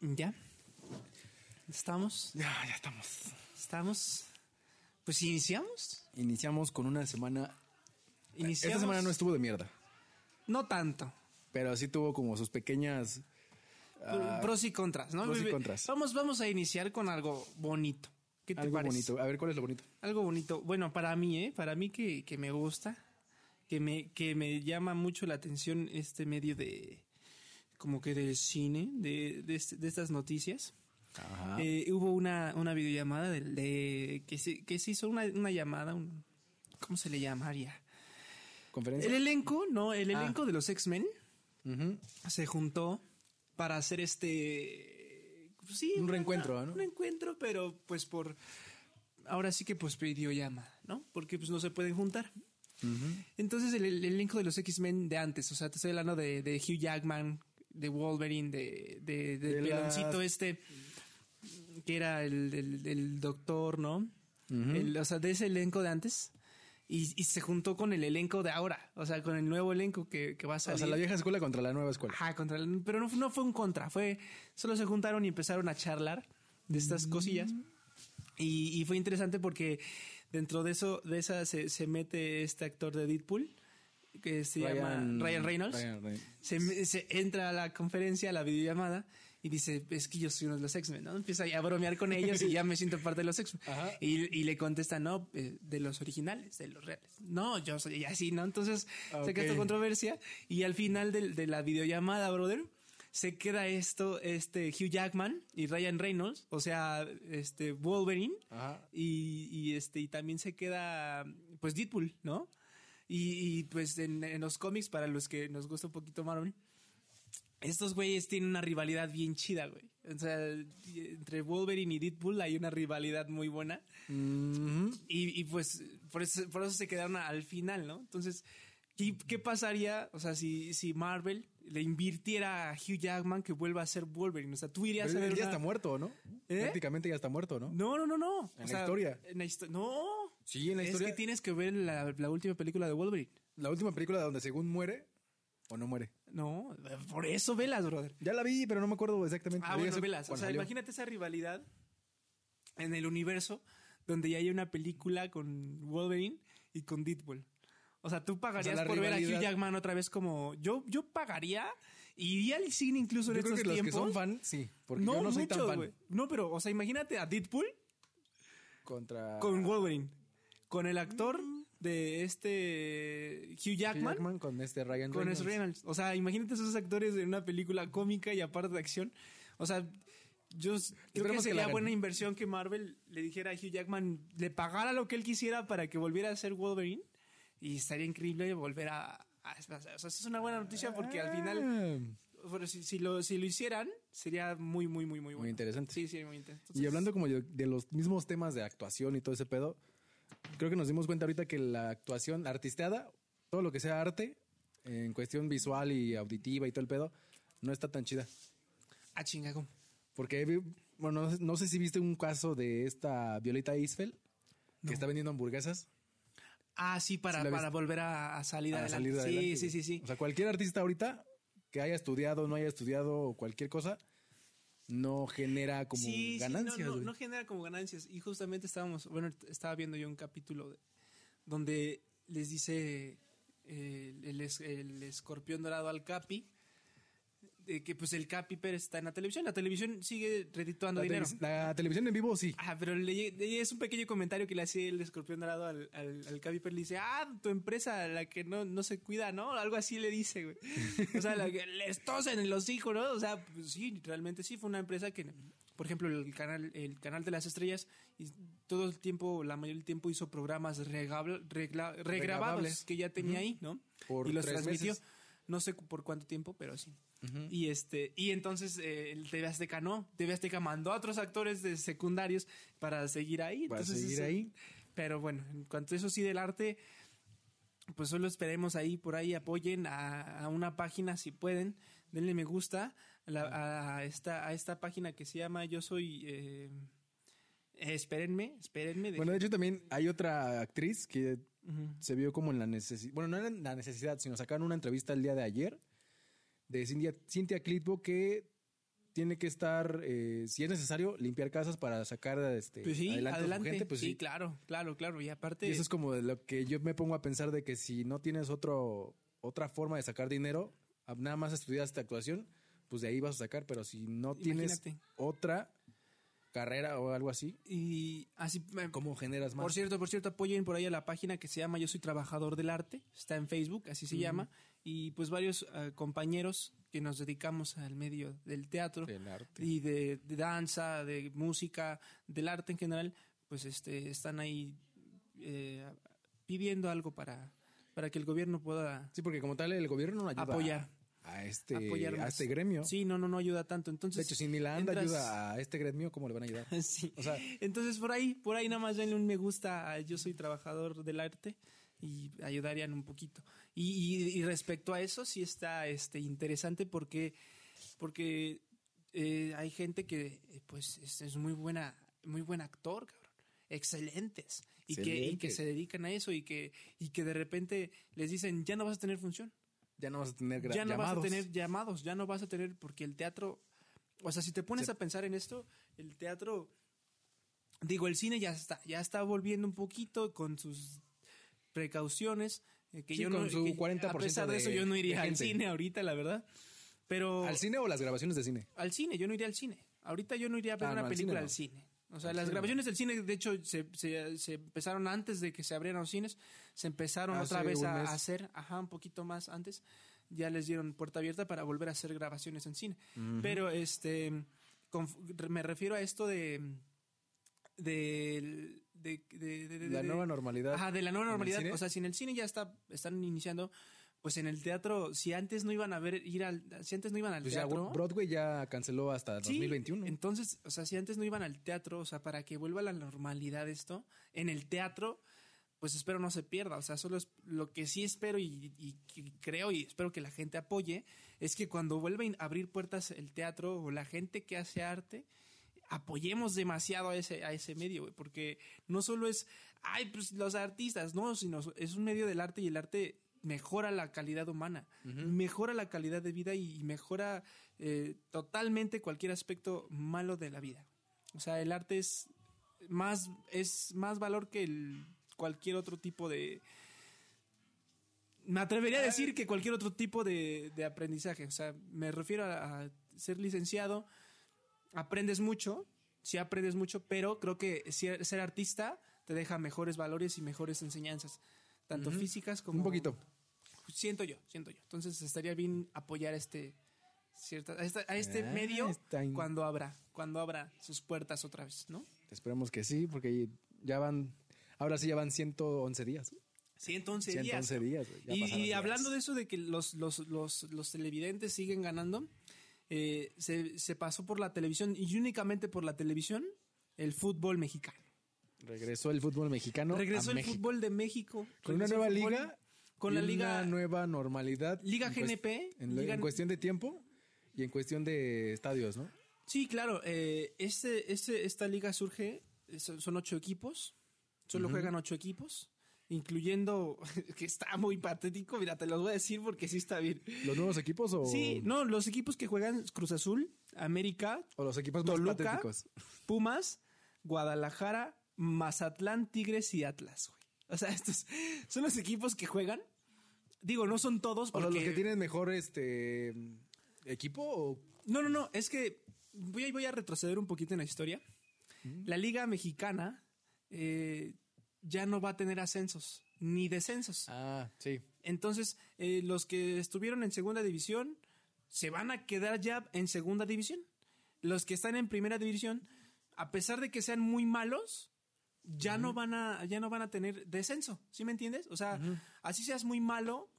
¿Ya? ¿Estamos? Ya, ya estamos. ¿Estamos? Pues iniciamos. Iniciamos con una semana. Iniciamos. Esta semana no estuvo de mierda, No tanto. pero sí tuvo como sus pequeñas. ah, pros y contras, ¿no? pros y contras. Vamos, vamos a iniciar con algo bonito. ¿Qué te algo parece? bonito. A ver, ¿cuál es lo bonito? Algo bonito. Bueno, para mí, ¿eh? Para mí que, que me gusta, que me, que me llama mucho la atención este medio de, como que del cine, de, de, este- de estas noticias. Ajá. Eh, hubo una, una videollamada de, de- que, se, que se hizo una, una llamada, un, ¿cómo se le llamaría? ¿Conferencia? El elenco, no, el Ah. elenco de los X-Men se juntó para hacer este sí, Un una- reencuentro, ¿no? Un reencuentro, pero pues por ahora sí que pues videollamada, ¿no? Porque pues no se pueden juntar. Entonces el, el elenco de los X-Men de antes, o sea, te estoy hablando de, de Hugh Jackman, de Wolverine, de, de, del De las- peloncito este, que era el, el- el doctor, ¿no? El- o sea, de ese elenco de antes. Y, y se juntó con el elenco de ahora, o sea, con el nuevo elenco que, que va a O salir. sea, la vieja escuela contra la nueva escuela. Ajá, contra el- pero no, no fue un contra, fue solo se juntaron y empezaron a charlar de estas Mm. cosillas. Y, y fue interesante porque dentro de eso, de esa se, se mete este actor de Deadpool, que se llama Ryan Reynolds. Ryan Reynolds. Se, se entra a la conferencia, a la videollamada, y dice, es que yo soy uno de los X-Men, ¿no? Empieza a bromear con ellos y ya me siento parte de los X-Men. Y, y le contesta, no, eh, de los originales, de los reales. No, yo soy así, ¿no? Entonces se queda Ok. esta controversia y al final del- de, la videollamada, brother, se queda esto, este Hugh Jackman y Ryan Reynolds, o sea, este Wolverine Ajá. y, y, este y también se queda pues Deadpool, ¿no? Y, y, pues en, en los cómics para los que nos gusta un poquito Marvel, estos güeyes tienen una rivalidad bien chida, güey. O sea, entre Wolverine y Deadpool hay una rivalidad muy buena. Ujú. Y, y, pues por eso, por eso se quedaron al final, ¿no? Entonces, ¿qué, qué pasaría? O sea, si, si Marvel le invirtiera a Hugh Jackman que vuelva a ser Wolverine. O sea, tú irías Pero a ver él ya una- está muerto, ¿no? ¿Eh? Prácticamente ya está muerto, ¿no? No, no, no, no. En la historia. En la histo- No. Sí, en la historia. Es que tienes que ver la, la última película de Wolverine. La última película donde según muere o no muere. No, por eso velas, brother. Ya la vi, pero no me acuerdo exactamente. Ah, bueno, velas. O sea, salió. imagínate esa rivalidad en el universo donde ya hay una película con Wolverine y con Deadpool. O sea, tú pagarías O sea, la por ver a Hugh Jackman otra vez como yo yo pagaría iría al cine incluso en Yo creo estos que los que tiempos. son fan, sí. Porque no, yo no soy tan muchos, fan. güey. No, pero o sea, imagínate a Deadpool Contra. con Wolverine, con el actor de este Hugh Hugh Jackman, con este Ryan con Reynolds. Reynolds. O sea, imagínate esos actores en una película cómica y aparte de acción. O sea, yo creo que sería buena inversión que Marvel le dijera a Hugh Jackman, le pagara lo que él quisiera para que volviera a ser Wolverine. Y estaría increíble volver a... a- o sea, eso es una buena noticia porque al final, Ah. bueno, si, si lo, si lo hicieran, sería muy, muy, muy, muy bueno. interesante. Sí, sí, muy interesante. Y hablando como de, de los mismos temas de actuación y todo ese pedo, creo que nos dimos cuenta ahorita que la actuación artisteada, todo lo que sea arte, en cuestión visual y auditiva y todo el pedo, no está tan chida. Ah, chinga, ¿cómo? Porque, bueno, no sé, no sé si viste un caso de esta Violeta Isfel, que está vendiendo hamburguesas. Ah, sí, para, Sí para volver a, a salir a adelante. salir sí, sí, sí, sí. O sea, cualquier artista ahorita que haya estudiado, no haya estudiado o cualquier cosa, no genera como Sí, sí, ganancias. no, no, güey. no genera como ganancias. Y justamente estábamos, bueno, estaba viendo yo un capítulo de- donde les dice eh, el, el escorpión dorado al Capi de que pues el Capi Pérez está en la televisión. La televisión sigue redituando la, dinero. la televisión en vivo sí. Ah, pero le- le- es un pequeño comentario que le hacía el escorpión dorado al, al, al Capi Pérez. Le dice, ah, tu empresa, la que no, no se cuida, ¿no? Algo así le dice, güey. O sea, la que les tosen en los hijos, ¿no? O sea, pues sí, realmente sí fue una empresa que, por ejemplo, el canal, el canal de las estrellas, y todo el tiempo, la mayoría del tiempo hizo programas regabl- regla- regrabables que ya tenía ahí, ¿no? Por y los transmitió. meses. No sé por cuánto tiempo, pero sí. Y este, y entonces eh, el TV Azteca no. TV Azteca mandó a otros actores de secundarios para seguir ahí. Para Entonces, seguir ahí. Pero bueno, en cuanto a eso sí del arte, pues solo esperemos ahí por ahí apoyen a, a una página si pueden, denle me gusta a, la- a esta a esta página que se llama Yo soy eh, eh, espérenme, espérenme. Bueno, de hecho también hay otra actriz que se vio como en la necesidad, bueno, no era en la necesidad, sino sacaron una entrevista el día de ayer de Cynthia, Cynthia Clitbo que tiene que estar, eh, si es necesario, limpiar casas para sacar este, Pues sí, adelante, a adelante. gente, pues sí, sí. claro, claro, claro. Y aparte, Y eso es como de lo que yo me pongo a pensar de que si no tienes otro, otra forma de sacar dinero, nada más estudiaste actuación, pues de ahí vas a sacar, pero si no tienes Imagínate. otra carrera o algo así, y así, eh, ¿cómo generas más? Por cierto, por cierto, apoyen por ahí a la página que se llama Yo soy trabajador del arte, está en Facebook, así se llama, y pues varios eh, compañeros que nos dedicamos al medio del teatro Del arte. y de, de danza, de música, del arte en general, pues este están ahí eh, pidiendo algo para, para que el gobierno pueda Sí, porque como tal el gobierno no ayuda apoyar. A este, a este gremio. Sí, no, no, no ayuda tanto. Entonces, de hecho, si ni la ANDA entras- ayuda a este gremio, ¿cómo le van a ayudar? Sí. O sea- Entonces por ahí, por ahí nada más denle un me gusta a Yo soy trabajador del arte y ayudarían un poquito. Y, y- y respecto a eso sí está este interesante porque porque eh, hay gente que pues es, es muy buena muy buen actor, cabrón. Excelentes. Y que, y que se dedican a eso y que, y que de repente les dicen, ya no vas a tener función Ya no vas a tener ya no llamados. vas a tener llamados, ya no vas a tener, porque el teatro, o sea, si te pones a pensar en esto, el teatro, digo, el cine ya está, ya está volviendo un poquito con sus precauciones, eh, que Sí, yo con no, su que 40% a pesar de, de- eso yo no iría al cine ahorita, la verdad, pero ¿Al cine o las grabaciones de cine? al cine, yo no iría al cine, ahorita yo no iría a ver Ah, una no, al película cine no. al cine. O sea, las cine grabaciones del cine, de hecho, se, se- se empezaron antes de que se abrieran los cines, se empezaron otra vez a, hacer, ajá, un poquito más antes, ya les dieron puerta abierta para volver a hacer grabaciones en cine. Pero este, conf- me refiero a esto de, de, de, de- de- La nueva normalidad. Ajá, de la nueva normalidad. O sea, si en el cine ya está, están iniciando, pues en el teatro, si antes no iban a ver, ir al, si antes no iban al Pues ya teatro. Broadway ya canceló hasta Sí, 2021. Entonces, o sea, si antes no iban al teatro, o sea, para que vuelva a la normalidad esto, en el teatro, pues espero no se pierda. O sea, solo es lo que sí espero y, y- y creo y espero que la gente apoye, es que cuando vuelva a abrir puertas el teatro o la gente que hace arte, apoyemos demasiado a ese, a ese medio, porque no solo es, ay, pues los artistas, no, sino es un medio del arte y el arte mejora la calidad humana, mejora la calidad de vida y mejora eh, totalmente cualquier aspecto malo de la vida. O sea, el arte es más, es más valor que el- cualquier otro tipo de... Me atrevería a decir que cualquier otro tipo de, de aprendizaje. O sea, me refiero a, a ser licenciado, aprendes mucho, sí aprendes mucho, pero creo que ser artista te deja mejores valores y mejores enseñanzas, tanto físicas como... Un poquito. Siento yo, siento yo. Entonces estaría bien apoyar este cierta, a, esta- a este Ah, medio in- cuando abra, cuando abra sus puertas otra vez, ¿no? Esperemos que sí, porque ya van, ahora sí ya van 111 días. 111 días. 111 días. güey, ya Y, y días. hablando de eso de que los, los, los, los televidentes siguen ganando, eh, se, se pasó por la televisión y únicamente por la televisión el fútbol mexicano. Regresó el fútbol mexicano. Regresó a el México. fútbol de México. Con una nueva liga. Con la liga. Una nueva normalidad. Liga en GNP, En, lo- liga- en cuestión de tiempo y en cuestión de estadios, ¿no? Sí, claro. eh, este, este, esta liga surge, son ocho equipos, solo juegan ocho equipos, incluyendo, que está muy patético, mira, te los voy a decir porque sí está bien. ¿Los nuevos equipos o, Sí, no, los equipos que juegan Cruz Azul, América, o los equipos más patéticos? Pumas, Guadalajara, Mazatlán, Tigres y Atlas, güey. O sea, estos son los equipos que juegan. Digo, no son todos O porque... los que tienen mejor este equipo o No, no, no, es que voy a, voy a retroceder un poquito en la historia. La Liga Mexicana eh, ya no va a tener ascensos ni descensos. Ah, sí. Entonces, eh, los que estuvieron en segunda división se van a quedar ya en segunda división. Los que están en primera división, a pesar de que sean muy malos, ya no van a, ya no van a tener descenso. ¿Sí me entiendes? O sea, así seas muy malo,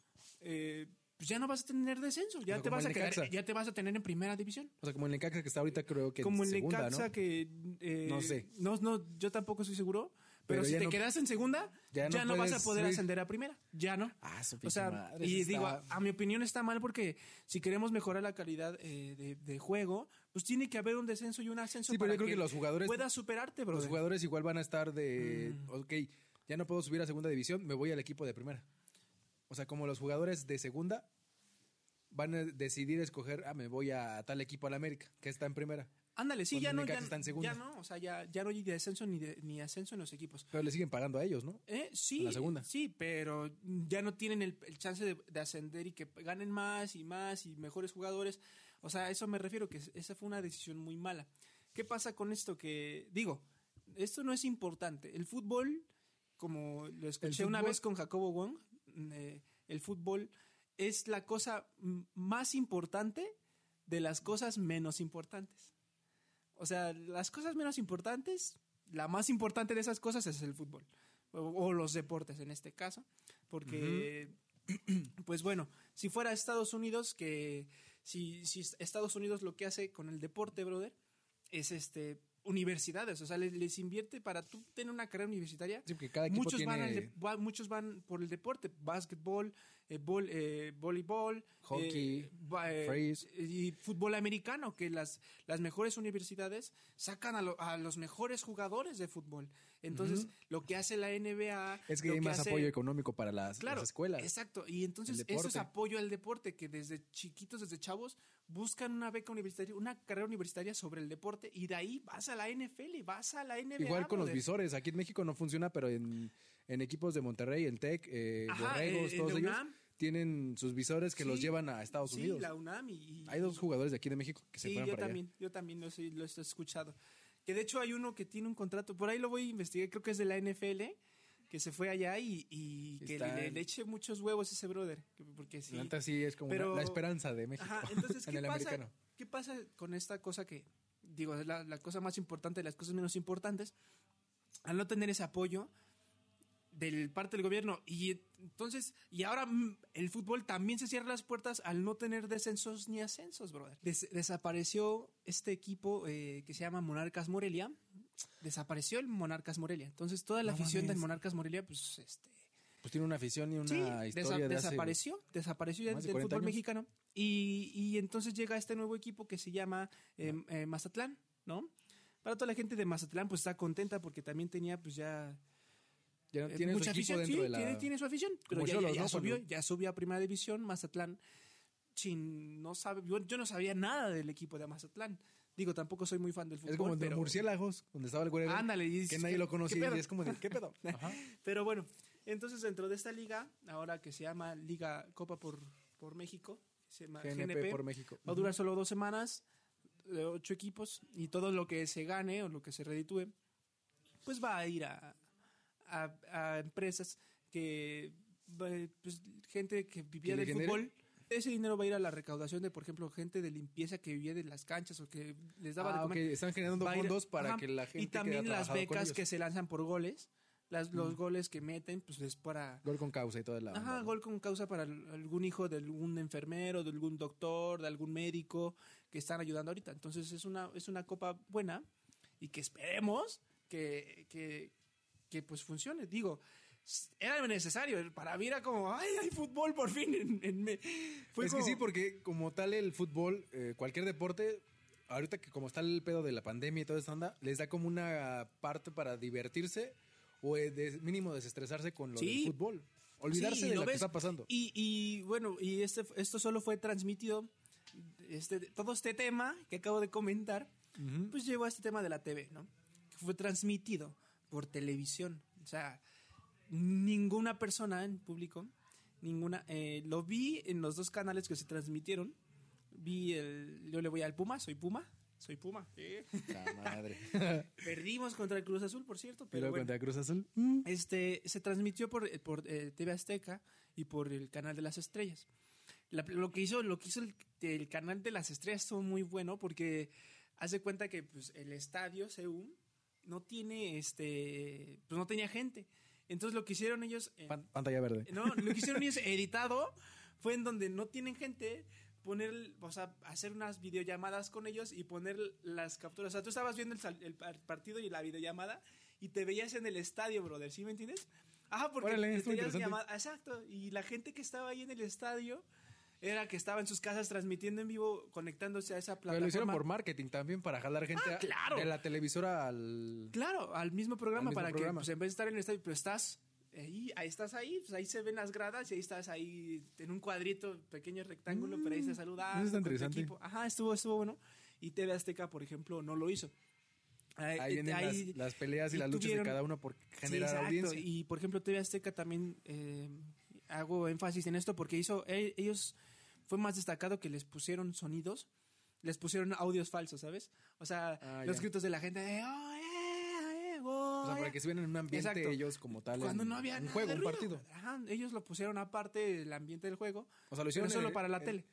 eh, pues ya no vas a tener descenso. Ya te vas a quedar, Necaxa. ya te vas a tener en primera división. O sea, como el Necaxa que está ahorita creo que Como en el segunda, Necaxa ¿no? que eh, No sé. No, no, yo tampoco estoy seguro. Pero, Pero si te no- quedas en segunda, ya ya no vas a poder subir. ascender a primera. Ya no. Ah, O sea, madre, y digo, a mi opinión está mal porque si queremos mejorar la calidad eh, de, de juego, pues tiene que haber un descenso y un ascenso Sí, pero para yo creo que los jugadores- puedas superarte, bro. Los jugadores igual van a estar de, Mm. ok, ya no puedo subir a segunda división, me voy al equipo de primera. O sea, como los jugadores de segunda van a decidir escoger, ah, me voy a tal equipo al América, que está en primera. Ándale, sí, ya no, ya, no, o sea, ya, ya no hay descenso ni, de- ni ascenso en los equipos. Pero le siguen pagando a ellos, ¿no? Eh, sí, En la segunda. sí, pero ya no tienen el, el chance de, de ascender y que ganen más y más y mejores jugadores. O sea, a eso me refiero, que esa fue una decisión muy mala. ¿Qué pasa con esto? Que, digo, esto no es importante. El fútbol, como lo escuché una vez con Jacobo Wong, eh, el fútbol es la cosa más importante de las cosas menos importantes. O sea, las cosas menos importantes, la más importante de esas cosas es el fútbol. O, o los deportes en este caso. Porque, pues bueno, si fuera Estados Unidos, que si, si Estados Unidos lo que hace con el deporte, brother, es este universidades, o sea, les, les invierte para tú tener una carrera universitaria. Sí, porque cada equipo muchos, van al de- va- muchos van por el deporte, básquetbol, eh, eh, voleibol, Hockey, eh, freeze. y fútbol americano, que las, las mejores universidades sacan a, lo- a los mejores jugadores de fútbol. Entonces, lo que hace la NBA... Es que hay más hace- apoyo económico para las, Claro, las escuelas. Exacto. Y entonces eso es apoyo al deporte, que desde chiquitos, desde chavos, buscan una beca universitaria, una carrera universitaria sobre el deporte y de ahí vas a la NFL, vas a la NBA. Igual con los visores. Aquí en México no funciona, pero en, en equipos de Monterrey, en Tec, eh, Borregos, eh, todos ellos UNAM. Tienen sus visores que los Sí, llevan a Estados sí, Unidos. la UNAM y... y- Hay dos jugadores de aquí de México que se Sí, fueron yo para allá. también, yo también lo, sé- lo he escuchado. Que de hecho hay uno que tiene un contrato, por ahí lo voy a investigar, creo que es de la NFL, que se fue allá y, y que le, en- le eche muchos huevos ese brother. que- Porque sí. La neta sí es como Pero- la, esperanza de México Ajá, entonces, en ¿qué el pasa, americano. ¿qué pasa con esta cosa que, digo, es la, la cosa más importante de las cosas menos importantes? Al no tener ese apoyo del parte del gobierno y entonces y ahora el fútbol también se cierra las puertas al no tener descensos ni ascensos brother Des- desapareció este equipo eh, que se llama Monarcas Morelia desapareció el Monarcas Morelia entonces toda la No afición del. Monarcas Morelia pues este Pues tiene una afición y una Sí, historia desa- de hace- desapareció, desapareció de del 40 fútbol años. mexicano. Y, y entonces llega este nuevo equipo que se llama eh, eh, Mazatlán, ¿no? Para toda la gente de Mazatlán, pues está contenta porque también tenía, pues ya. Ya eh, tiene su mucha afición, sí, de la... tiene, tiene su afición. Pero ya, ya- ya ¿no? subió, ya subió a primera división, Mazatlán. Sin, no sabe, yo, yo no sabía nada del equipo de Mazatlán. Digo, tampoco soy muy fan del fútbol. Es como en pero, Murciélagos, donde estaba el güero. Ándale, y que nadie ¿qué- lo conocía y es como de, ¿qué pedo? Ajá. Pero bueno, entonces dentro de esta liga, ahora que se llama Liga Copa por, por México, se llama GNP, GNP, por México. va a durar solo dos semanas, ocho equipos, y todo lo que se gane o lo que se reditúe, pues va a ir a, a, a empresas que, pues, gente que vivía ¿Que le del genere? fútbol. Ese dinero va a ir a la recaudación de, por ejemplo, gente de limpieza que vivía de las canchas o que les daba de Ah, ok, comer. Están generando Va ir- fondos para ajá, que la gente Y también las becas que se lanzan por goles, las, los goles que meten, pues es para... Gol con causa y toda la... Ajá, onda, gol con causa para al- algún hijo de algún enfermero, de algún doctor, de algún médico que están ayudando ahorita. Entonces es una, es una copa buena y que esperemos que, que, que pues funcione. Digo, era necesario. Para mí era como, ay, hay fútbol por fin. En, en me-". Fue es como- que sí, porque como tal el fútbol, eh, cualquier deporte, ahorita que como está el pedo de la pandemia y toda esta onda, les da como una parte para divertirse o eh, de- mínimo desestresarse con lo Sí. del fútbol. Olvidarse Sí, de lo lo que está pasando. Y, y, bueno, y este, esto solo fue transmitido, este, todo este tema que acabo de comentar, pues llevó a este tema de la TV, ¿no? Que fue transmitido por televisión. O sea, ninguna persona en público, ninguna, eh, lo vi en los dos canales que se transmitieron. Vi el, yo le voy al Puma, soy Puma, soy Puma. eh. La madre. Perdimos contra el Cruz Azul, por cierto, pero bueno. contra Cruz Azul. mm, Este se transmitió por, por eh, TV Azteca y por el canal de las estrellas. La- lo que hizo, lo que hizo el, el canal de las estrellas estuvo muy bueno porque hace cuenta que pues, el estadio CU no tiene este pues no tenía gente. Entonces lo que hicieron ellos eh, pan- pantalla verde. no, lo que hicieron ellos editado fue en donde no tienen gente poner, o sea, hacer unas videollamadas con ellos y poner las capturas. O sea, tú estabas viendo el, partido y la videollamada y te veías en el estadio, brother, ¿sí me entiendes? Ajá, porque Órale, te llamada- exacto, y la gente que estaba ahí en el estadio era que estaba en sus casas transmitiendo en vivo, conectándose a esa Pero plataforma. lo hicieron por marketing también, para jalar gente Ah, claro. de la televisora al... Claro, al mismo programa Al mismo para programa. que pues, en vez de estar en el estadio, pero estás ahí, ahí estás ahí, pues ahí se ven las gradas y ahí estás ahí en un cuadrito, pequeño rectángulo, pero ahí se saluda. eso está interesante. Ajá, estuvo, estuvo bueno. Y TV Azteca, por ejemplo, no lo hizo. Ahí Ahí- vienen ahí- las, las peleas y, y las luchas tuvieron- de cada uno por Sí, generar exacto. audiencia. Y por ejemplo, TV Azteca también eh, hago énfasis en esto porque hizo, e- ellos fue más destacado que les pusieron sonidos, les pusieron audios falsos, ¿sabes? O sea, Ah, los ya. gritos de la gente de, "Oh, eh, eh, O sea, para eh". que se vieran en un ambiente Exacto. ellos como tal. cuando en no había un nada juego, de un partido. Ajá, ellos lo pusieron aparte el ambiente del juego, O sea, lo pero hicieron solo para la tele.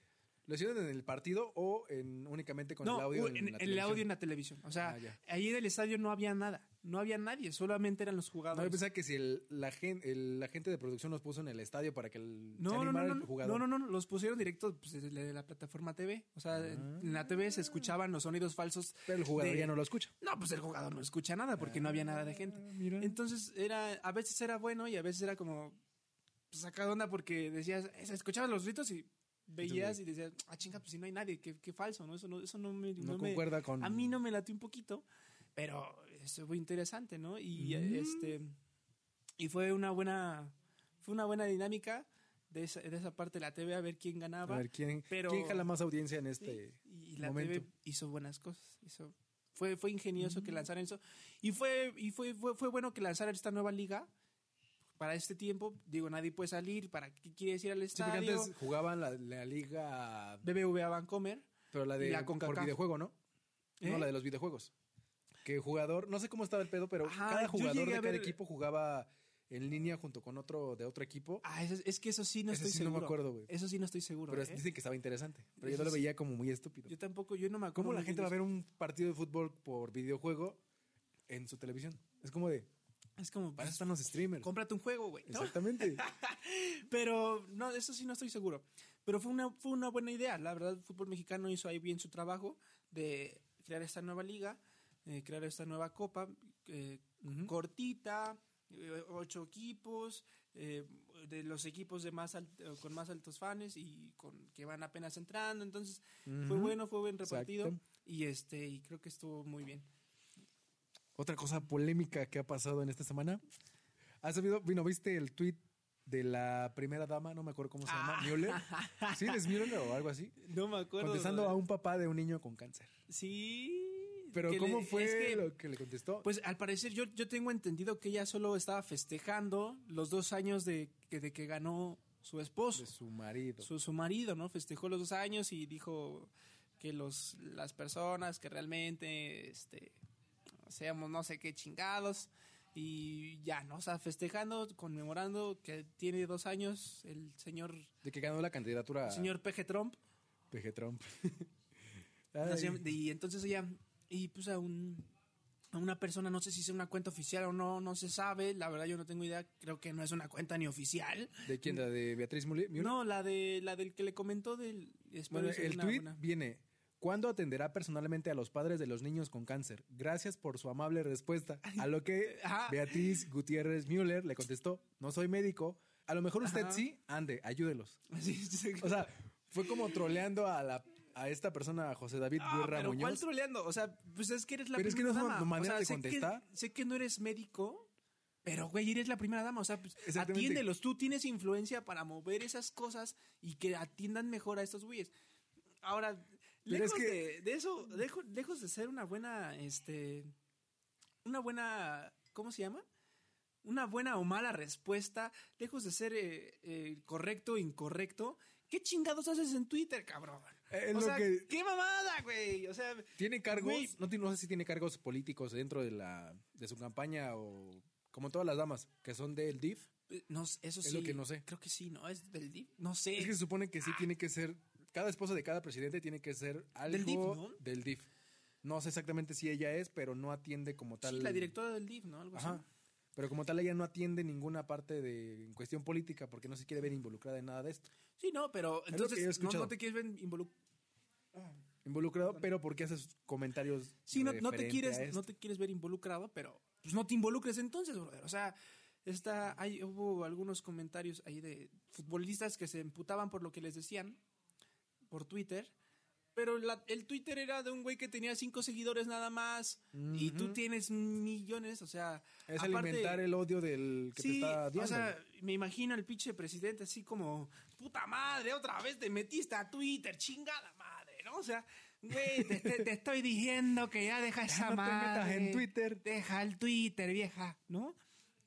¿Lo hicieron en el partido o en únicamente con no, el audio en, en, la el audio en la televisión. O sea, Ah, ahí en el estadio no había nada, no había nadie, solamente eran los No, jugadores. yo pensaba que si el, la, gen, el, la gente de producción los puso en el estadio para que el, se No, no, no, no, el no, jugador. no, no, no, los pusieron directo pues, desde la, la plataforma TV. O sea, en la TV se escuchaban los sonidos falsos. Pero el jugador de- ya no lo escucha. No, pues el jugador no escucha nada porque no había nada de gente. Ah, mira. Entonces era, a veces era bueno y a veces era como pues, sacado de onda porque decías, eh, escuchabas los gritos y veías y decías, ah, chinga, pues si no hay nadie, qué, qué falso, ¿no? Eso no, eso no me, No no me- concuerda con- A mí no me latió un poquito, pero eso fue interesante, ¿no? Y Mm. este y fue una buena fue una buena dinámica de esa, de esa parte de la TV a ver quién ganaba. A ver, ¿quién, pero- ¿quién jala más audiencia en este y la momento? TV hizo buenas cosas. Hizo, fue, fue ingenioso que lanzaran eso. Y fue, y fue, fue, fue bueno que lanzaran esta nueva liga para este tiempo. Digo, nadie puede salir. ¿Para qué quieres ir al Sí, estadio? antes jugaban la, la liga, BBVA Vancomer. pero la de la por videojuego, ¿no? ¿Eh? No, la de los videojuegos. Que jugador, no sé cómo estaba el pedo, pero Ajá, cada jugador de cada ver- equipo jugaba en línea junto con otro de otro equipo. Ah, eso- es que eso sí no Ese estoy sí no me seguro. acuerdo, güey. Eso sí no estoy seguro. pero ¿eh? dicen que estaba interesante. Pero yo Eso no lo sí. veía como muy estúpido. Yo tampoco, yo no me acuerdo. ¿Cómo la gente va a ver un partido de fútbol por videojuego en su televisión? Es como de, eso. Es como, para eso pues, están los streamers. cómprate un juego, güey. ¿no? Exactamente. Pero no, eso sí no estoy seguro. Pero fue una, fue una buena idea. La verdad, el fútbol mexicano hizo ahí bien su trabajo de crear esta nueva liga, eh, crear esta nueva copa eh, cortita, eh, ocho equipos, eh, de los equipos de más con más altos fans y con que van apenas entrando. Entonces, fue bueno, fue buen repartido. Exacto. Y este, y creo que estuvo muy bien. Otra cosa polémica que ha pasado en esta semana. ¿Has sabido? Vino, ¿viste el tweet de la primera dama? No me acuerdo cómo se llama. Müller. ¿Sí? ¿Es Müller o algo así? No me acuerdo. Contestando a un papá de un niño con cáncer. Sí. Pero ¿cómo le- fue es que- lo que le contestó? Pues al parecer yo, yo tengo entendido que ella solo estaba festejando los dos años de, que- de que ganó su esposo, de su marido. su, su marido, ¿no? Festejó los dos años y dijo que los, las personas que realmente este, seamos no sé qué chingados y ya, ¿no? O sea, festejando, conmemorando que tiene dos años el señor, De que ganó la candidatura el señor PG Trump. PG Trump. Y entonces ella, y pues a, un, a una persona, no sé si es una cuenta oficial o no, no se sabe, la verdad yo no tengo idea, creo que no es una cuenta ni oficial. ¿De quién? ¿La de Beatriz Müller? No, la de la del que le comentó del... Bueno, el tweet buena- viene. ¿Cuándo atenderá personalmente a los padres de los niños con cáncer? Gracias por su amable respuesta. A lo que. Beatriz Gutiérrez Müller le contestó, no soy médico. A lo mejor usted Ajá. sí, ande, ayúdelos. O sea, fue como troleando a la a esta persona, a José David Ah, Guerra pero ¿cuál Muñoz. troleando? O sea, pues es que eres la Pero es que primera no es dama. manera O sea, de sé que- contestar. sé que no eres médico, pero güey, eres la primera dama. O sea, pues, atiéndelos. Tú tienes influencia para mover esas cosas y que atiendan mejor a estos güeyes. Ahora, Es lejos que- de, de eso, lejos de ser una buena, este, una buena, ¿cómo se llama? Una buena o mala respuesta, lejos de ser eh, eh, correcto o incorrecto. ¿Qué chingados haces en Twitter, cabrón? Es o lo sea, que- qué mamada, güey. O sea, ¿Tiene cargos? Güey. No, sé si tiene cargos políticos dentro de la de su campaña o como todas las damas que son del DIF. eh, no, eso Es sí. lo que no sé. Creo que sí, ¿no? Es del DIF. No sé. Es que se supone que sí tiene que ser cada esposa de cada presidente tiene que ser algo Del DIF, ¿no? del DIF. No sé exactamente si ella es, pero no atiende como tal. Sí, la directora del DIF, ¿no? Algo Ajá. así. Pero como tal ella no atiende ninguna parte de en cuestión política porque no se quiere ver involucrada en nada de esto. Sí, no, pero entonces no, no te quieres ver involucrado. Involucrado, pero porque haces comentarios Sí, no, no te quieres, no te quieres ver involucrado, pero pues no te involucres entonces, brother. O sea, está, hay, hubo algunos comentarios ahí de futbolistas que se emputaban por lo que les decían por Twitter. pero la- el Twitter era de un güey que tenía cinco seguidores nada más y tú tienes millones, o sea, Es aparte- alimentar el odio del que te está o odiando. sea, me imagino al pinche presidente así como, puta madre, otra vez te metiste a Twitter, chingada madre, ¿no? O sea, güey, te, te- te estoy diciendo que ya deja esa no te madre. metas en Twitter. Deja el Twitter, vieja, ¿no?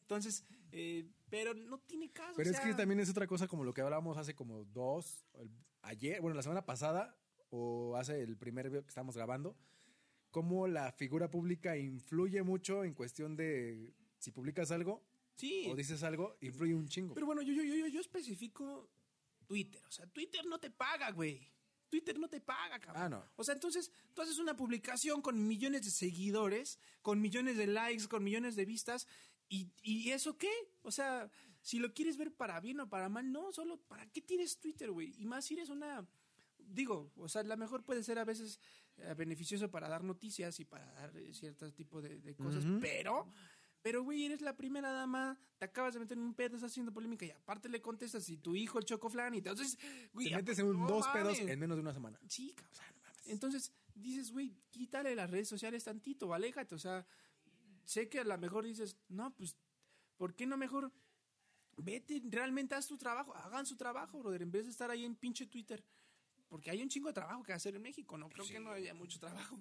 Entonces, eh, pero no tiene caso. Pero o es que también es otra cosa como lo que hablábamos hace como dos, el- ayer, bueno, la semana pasada, o hace el primer video que estamos grabando, cómo la figura pública influye mucho en cuestión de si publicas algo Sí, o dices algo, influye un chingo. Pero bueno, yo, yo, yo, yo, yo especifico Twitter. O sea, Twitter no te paga, güey. Twitter no te paga, cabrón. Ah, no. O sea, entonces tú haces una publicación con millones de seguidores, con millones de likes, con millones de vistas. ¿Y, y eso qué? O sea, si lo quieres ver para bien o para mal, no, solo ¿para qué tienes Twitter, güey? Y más si eres una... Digo, o sea, la mejor puede ser a veces eh, beneficioso para dar noticias y para dar eh, cierto tipo de, de cosas, pero... Pero, güey, eres la primera dama, te acabas de meter en un pedo, estás haciendo polémica y aparte le contestas y tu hijo el chocoflan y entonces, güey, te metes en un- no dos pedos mames. en menos de una semana. Sí, cabrón. Entonces dices, güey, quítale las redes sociales tantito, aléjate. O sea, sé que a lo mejor dices, no, pues, ¿por qué no mejor vete, realmente haz tu trabajo, hagan su trabajo, brother, en vez de estar ahí en pinche Twitter? Porque hay un chingo de trabajo que hacer en México, ¿no? Creo que no haya mucho trabajo.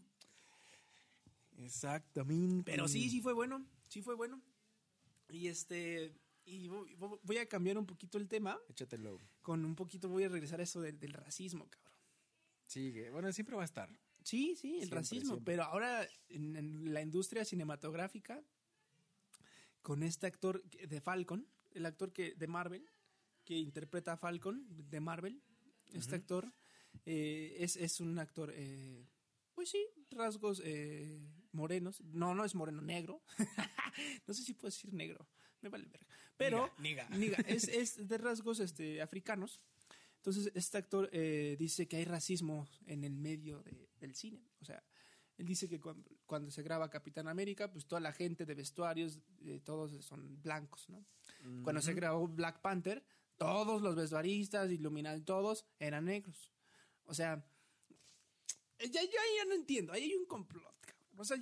Exactamente. Pero sí, sí fue bueno, sí fue bueno. Y este, y voy, a cambiar un poquito el tema, Échatelo. con un poquito voy a regresar a eso del, del racismo, cabrón. Sigue. Bueno, siempre va a estar. Sí, sí, el Siempre, racismo. siempre. Pero ahora en, en la industria cinematográfica, con este actor de Falcon, el actor que de Marvel, que interpreta a Falcon de Marvel, este actor eh, es, es un actor, eh, pues sí, rasgos eh, morenos. No, no es moreno, negro. no sé si puedo decir negro, me vale verga. Pero, Niga, niga, es, es de rasgos este, africanos. Entonces, este actor eh, dice que hay racismo en el medio de- del cine. O sea, él dice que cuando, cuando se graba Capitán América, pues toda la gente de vestuarios, eh, todos son blancos, ¿no? Cuando se grabó Black Panther, todos los vestuaristas, iluminados, todos eran negros. O sea, eh, ya, ya, ya no entiendo, ahí hay un complot, cabrón. O sea,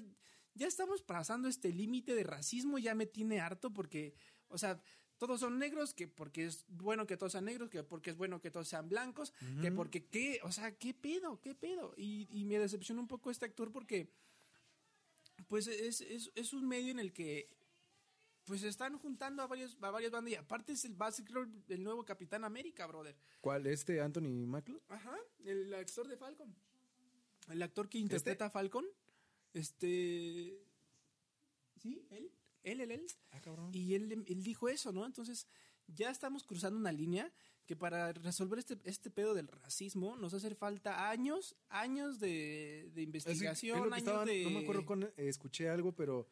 ya estamos pasando este límite de racismo, ya me tiene harto porque, o sea, todos son negros, que porque es bueno que todos sean negros, que porque es bueno que todos sean blancos, que porque qué, o sea, qué pedo, qué pedo. Y, y me decepciona un poco este actor porque, pues, es, es, es un medio en el que, pues, están juntando a varios, a varias bandas y aparte es el, va a ser, creo, el nuevo Capitán América, brother. ¿Cuál? ¿Este Anthony Macklin? Ajá, el actor de Falcon. El actor que interpreta a Falcon. Este. Sí, él. Él, él, él. Ah, cabrón. Y él, él dijo eso, ¿no? Entonces, ya estamos cruzando una línea que para resolver este, este pedo del racismo nos hace falta años, años de, investigación, años estaban- de. No me acuerdo con, eh, escuché algo, pero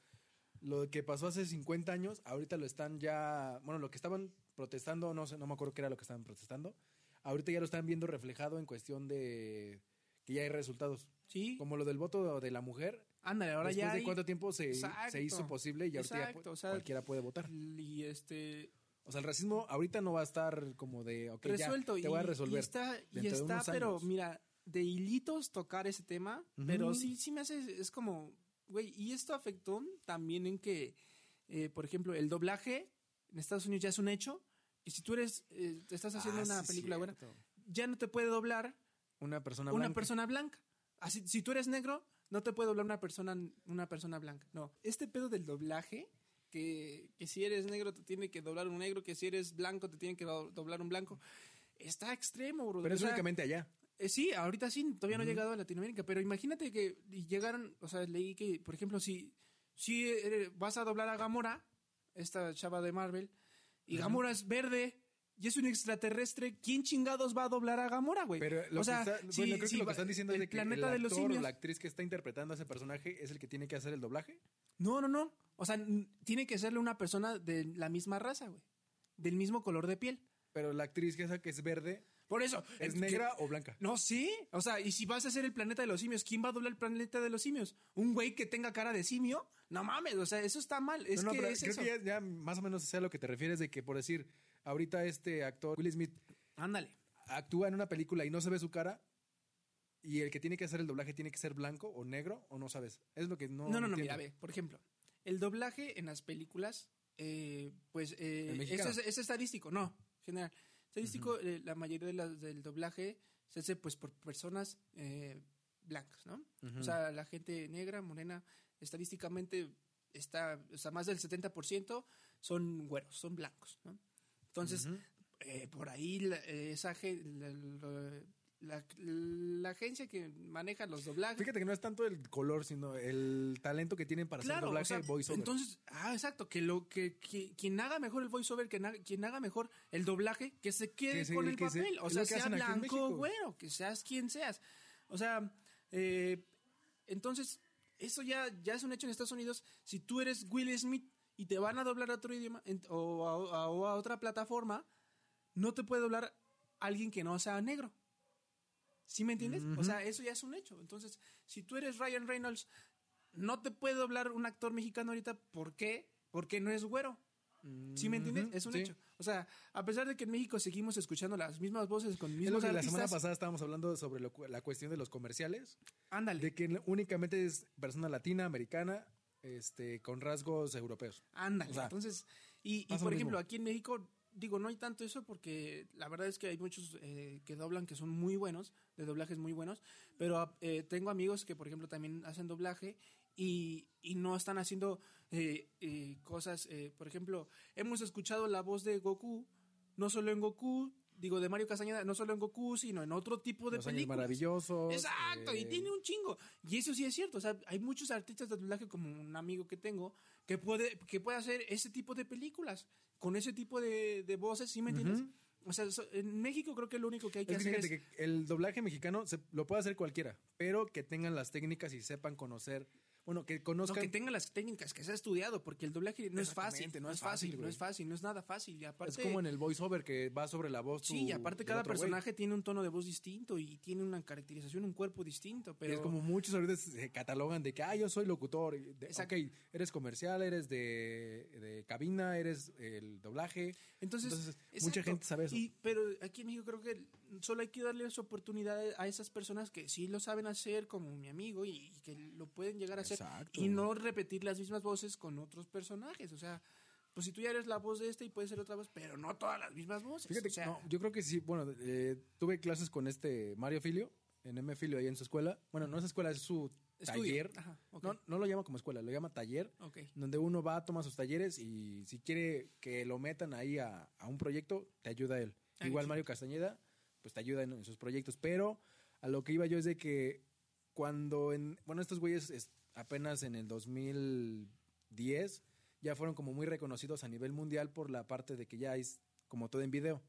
lo que pasó hace 50 años, ahorita lo están ya, bueno, lo que estaban protestando, no sé, no me acuerdo qué era lo que estaban protestando, ahorita ya lo están viendo reflejado en cuestión de que ya hay resultados. Sí, Como lo del voto de la mujer, ándale, ahora después ya. de hay- cuánto tiempo se, se hizo posible y ahorita ya Exacto, pu- o sea, cualquiera puede votar. Y este. O sea, el racismo ahorita no va a estar como de, ok, ya, resuelto. te voy a resolver. Y está, y de está pero mira, de hilitos tocar ese tema, Ujú. pero sí, sí me hace, es como, güey, y esto afectó también en que, eh, por ejemplo, el doblaje en Estados Unidos ya es un hecho, y si tú eres, eh, te estás haciendo Ah, una sí, película buena, ya no te puede doblar Una persona una blanca. persona blanca. Así, si tú eres negro, no te puede doblar una persona, una persona blanca. No, este pedo del doblaje, que, que si eres negro te tiene que doblar un negro, que si eres blanco te tiene que do- doblar un blanco, está extremo, bro. Pero es O sea, únicamente allá. eh, sí, ahorita sí, todavía no ha llegado a Latinoamérica, pero imagínate que llegaron, o sea, leí que, por ejemplo, si, si vas a doblar a Gamora, esta chava de Marvel, y Gamora es verde y es un extraterrestre, ¿quién chingados va a doblar a Gamora, güey? Pero lo o sea, que está, si- bueno, creo si que lo que están diciendo es de que planeta el de los actor o simios. la actriz que está interpretando a ese personaje es el que tiene que hacer el doblaje. No, no, no. O sea, tiene que serle una persona de la misma raza, güey. Del mismo color de piel. Pero la actriz que esa que es verde Por eso. es negra que- o blanca. No, sí. O sea, y si vas a hacer el planeta de los simios, ¿quién va a doblar el planeta de los simios? ¿Un güey que tenga cara de simio? No mames, o sea, eso está mal. Es no, no, que pero es creo eso. que ya, ya más o menos sé a lo que te refieres de que por decir, ahorita este actor Will Smith Ándale. actúa en una película y no se ve su cara, y el que tiene que hacer el doblaje tiene que ser blanco o negro o no sabes. Es lo que no. No, no, no, mira, a ver, por ejemplo, el doblaje en las películas, eh, pues, eh, ¿El es, estadístico, no, general. Estadístico, eh, la mayoría de las, del doblaje se hace pues por personas eh, blancas, ¿no? O sea, la gente negra, morena, estadísticamente está, o sea, más del 70% son güeros, son blancos, ¿no? Entonces, Ujú. eh, por ahí la, eh, esa la, la- la- agencia que maneja los doblajes. Fíjate que no es tanto el color, sino el talento que tienen para hacer Claro, o doblaje sea, voiceover. entonces, ah, exacto, que lo que, que- quien haga mejor el voiceover, que na- quien haga mejor el doblaje, que se quede Que se- con el que se- papel, o es sea, que sea blanco, güero, que seas quien seas. O sea, eh, entonces, eso ya, ya es un hecho en Estados Unidos. Si tú eres Will Smith y te van a doblar a otro idioma en- o, a, a- o a otra plataforma, no te puede doblar alguien que no sea negro. ¿Sí me entiendes? O sea, eso ya es un hecho. Entonces, si tú eres Ryan Reynolds, no te puede doblar un actor mexicano ahorita. ¿Por qué? Porque no es güero. ¿Sí me entiendes? Ujú, Es un sí. hecho. O sea, a pesar de que en México seguimos escuchando las mismas voces con Es mismos lo que la artistas, semana pasada estábamos hablando sobre lo la cuestión de los comerciales, ándale, de que únicamente es persona latina, americana, este, con rasgos europeos. ándale. o sea, Entonces, y, y por lo ejemplo, aquí en México, digo, no hay tanto eso porque la verdad es que hay muchos eh, que doblan que son muy buenos, de doblajes muy buenos, pero eh, tengo amigos que, por ejemplo, también hacen doblaje y, y no están haciendo eh, eh, cosas, eh, por ejemplo, hemos escuchado la voz de Goku, no solo en Goku, digo, de Mario Castañeda, no solo en Goku, sino en otro tipo de Los películas. maravillosos. Exacto, y eh, tiene un chingo. Y eso sí es cierto. O sea, hay muchos artistas de doblaje, como un amigo que tengo, que puede, que puede hacer ese tipo de películas, con ese tipo de, de voces, ¿sí me entiendes? Ujú. O sea, en México creo que lo único que hay que Es que hacer fíjate es... que el doblaje mexicano se, lo puede hacer cualquiera, pero que tengan las técnicas y sepan conocer, bueno, que No, conozcan. que tengan las técnicas, que sea estudiado, porque el doblaje no es fácil, no es fácil, no es fácil, no es nada fácil. Y aparte, es como en el voiceover que va sobre la voz. sí, tu- y aparte cada personaje tiene un tono de voz distinto y tiene una caracterización, un cuerpo distinto, Y pero... es como muchos ahorita se catalogan de que, ah, yo soy locutor. de- Exacto. ok, eres comercial, eres de, de cabina, eres el doblaje. Entonces, mucha gente sabe eso. Y, pero aquí en México creo que solo hay que darle esa oportunidad a esas personas que sí lo saben hacer, como mi amigo, y, y que lo pueden llegar a hacer. Exacto. Y no repetir las mismas voces con otros personajes. O sea, pues si tú ya eres la voz de este y puede ser otra voz, pero no todas las mismas voces. Fíjate, o sea, no, yo creo que sí, bueno, eh, tuve clases con este Mario Filio, en M Filio ahí en su escuela. Bueno, no es escuela, es su estudio. taller. Ajá. No, no lo llama como escuela, lo llama taller, ok. donde uno va, toma sus talleres y si quiere que lo metan ahí a, a un proyecto, te ayuda él. Igual. Mario Castañeda, pues te ayuda en, sus proyectos. Pero a lo que iba yo es de que cuando, en, bueno, estos güeyes es- apenas en el 2010 ya fueron como muy reconocidos a nivel mundial por la parte de que ya es como todo en video.